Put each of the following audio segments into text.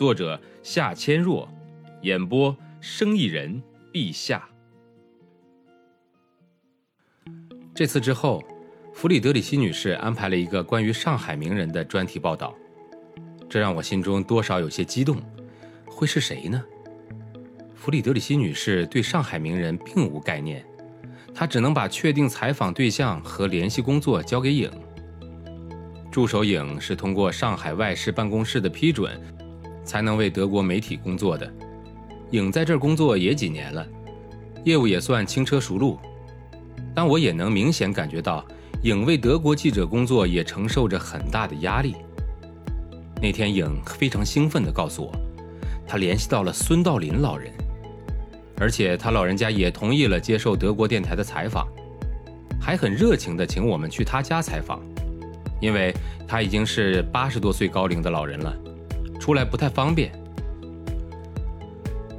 作者夏千若，演播生意人陛下。这次之后，弗里德里希女士安排了一个关于上海名人的专题报道，这让我心中多少有些激动。会是谁呢？弗里德里希女士对上海名人并无概念，她只能把确定采访对象和联系工作交给影。助手影是通过上海外事办公室的批准，才能为德国媒体工作的。影在这儿工作也几年了，业务也算轻车熟路，但我也能明显感觉到，影为德国记者工作也承受着很大的压力。那天，影非常兴奋地告诉我，他联系到了孙道林老人。而且他老人家也同意了接受德国电台的采访，还很热情地请我们去他家采访，因为他已经是八十多岁高龄的老人了，出来不太方便。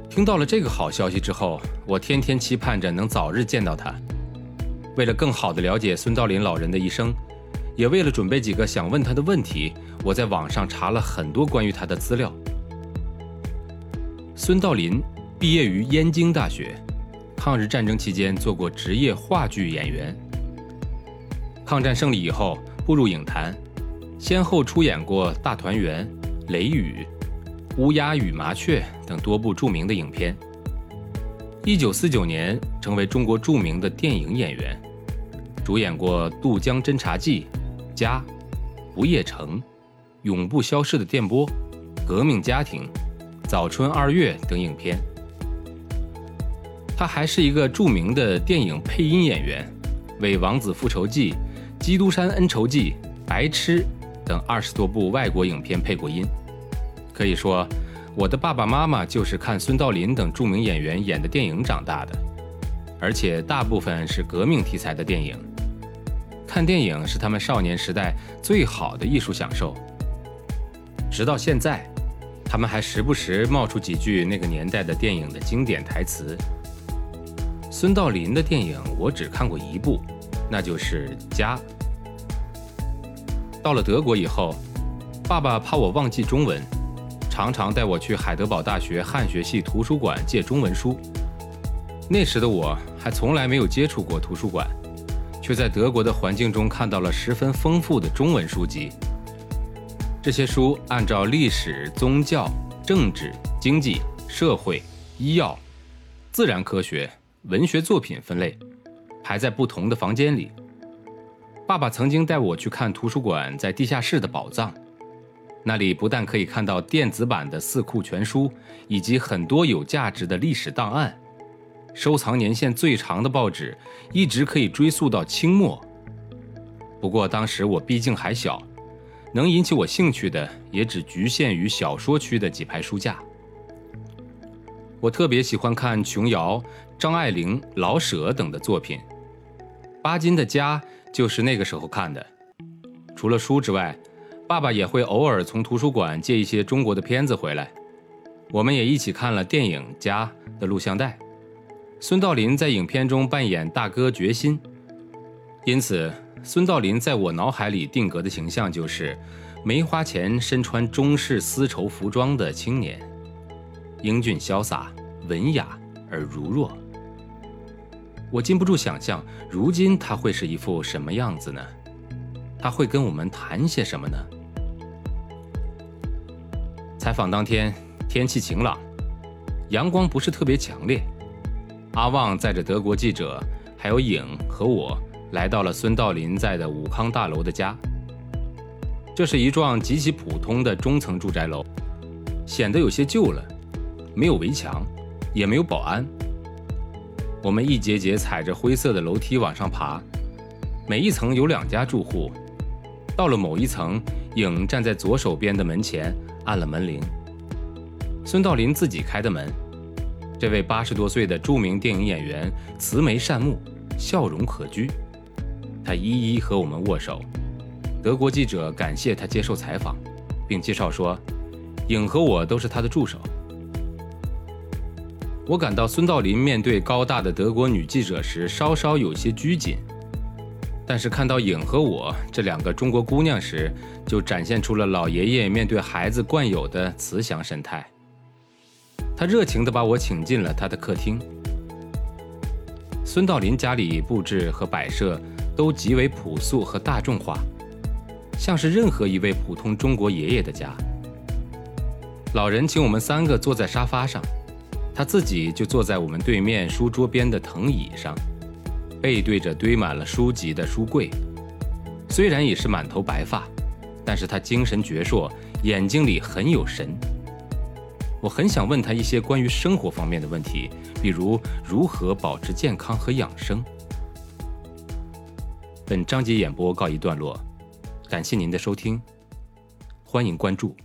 听到了这个好消息之后，我天天期盼着能早日见到他。为了更好的了解孙道林老人的一生，也为了准备几个想问他的问题，我在网上查了很多关于他的资料。孙道林。毕业于燕京大学，抗日战争期间做过职业话剧演员。抗战胜利以后步入影坛，先后出演过《大团圆》《雷雨》《乌鸦与麻雀》等多部著名的影片。一九四九年成为中国著名的电影演员，主演过《渡江侦察记》《家》《不夜城》《永不消逝的电波》《革命家庭》《早春二月》等影片。他还是一个著名的电影配音演员，为《王子复仇记》《基督山恩仇记》《白痴》等二十多部外国影片配过音。可以说，我的爸爸妈妈就是看孙道林等著名演员演的电影长大的，而且大部分是革命题材的电影。看电影是他们少年时代最好的艺术享受。直到现在，他们还时不时冒出几句那个年代的电影的经典台词。孙道林的电影我只看过一部，那就是《家》。到了德国以后，爸爸怕我忘记中文，常常带我去海德堡大学汉学系图书馆借中文书。那时的我还从来没有接触过图书馆，却在德国的环境中看到了十分丰富的中文书籍。这些书按照历史、宗教、政治、经济、社会、医药、自然科学。文学作品分类排在不同的房间里。爸爸曾经带我去看图书馆在地下室的宝藏，那里不但可以看到电子版的《四库全书》，以及很多有价值的历史档案，收藏年限最长的报纸一直可以追溯到清末。不过当时我毕竟还小，能引起我兴趣的也只局限于小说区的几排书架。我特别喜欢看琼瑶。张爱玲、老舍等的作品，巴金的家就是那个时候看的。除了书之外，爸爸也会偶尔从图书馆借一些中国的片子回来，我们也一起看了电影《家》的录像带。孙道林在影片中扮演大哥决心，因此孙道林在我脑海里定格的形象就是没花钱身穿中式丝绸服装的青年，英俊潇洒、文雅而儒弱。我禁不住想象，如今他会是一副什么样子呢？他会跟我们谈些什么呢？采访当天，天气晴朗，阳光不是特别强烈。阿旺载着德国记者，还有影和我，来到了孙道林在的武康大楼的家。这是一幢极其普通的中层住宅楼，显得有些旧了，没有围墙，也没有保安。我们一节节踩着灰色的楼梯往上爬，每一层有两家住户。到了某一层，影站在左手边的门前按了门铃。孙道临自己开的门。这位八十多岁的著名电影演员慈眉善目，笑容可掬。他一一和我们握手。德国记者感谢他接受采访，并介绍说，影和我都是他的助手。我感到孙道临面对高大的德国女记者时稍稍有些拘谨，但是看到影和我这两个中国姑娘时，就展现出了老爷爷面对孩子惯有的慈祥神态。他热情地把我请进了他的客厅。孙道临家里布置和摆设都极为朴素和大众化，像是任何一位普通中国爷爷的家。老人请我们三个坐在沙发上，他自己就坐在我们对面书桌边的藤椅上，背对着堆满了书籍的书柜。虽然已是满头白发，但是他精神矍铄，眼睛里很有神。我很想问他一些关于生活方面的问题，比如如何保持健康和养生。本章节演播告一段落，感谢您的收听，欢迎关注。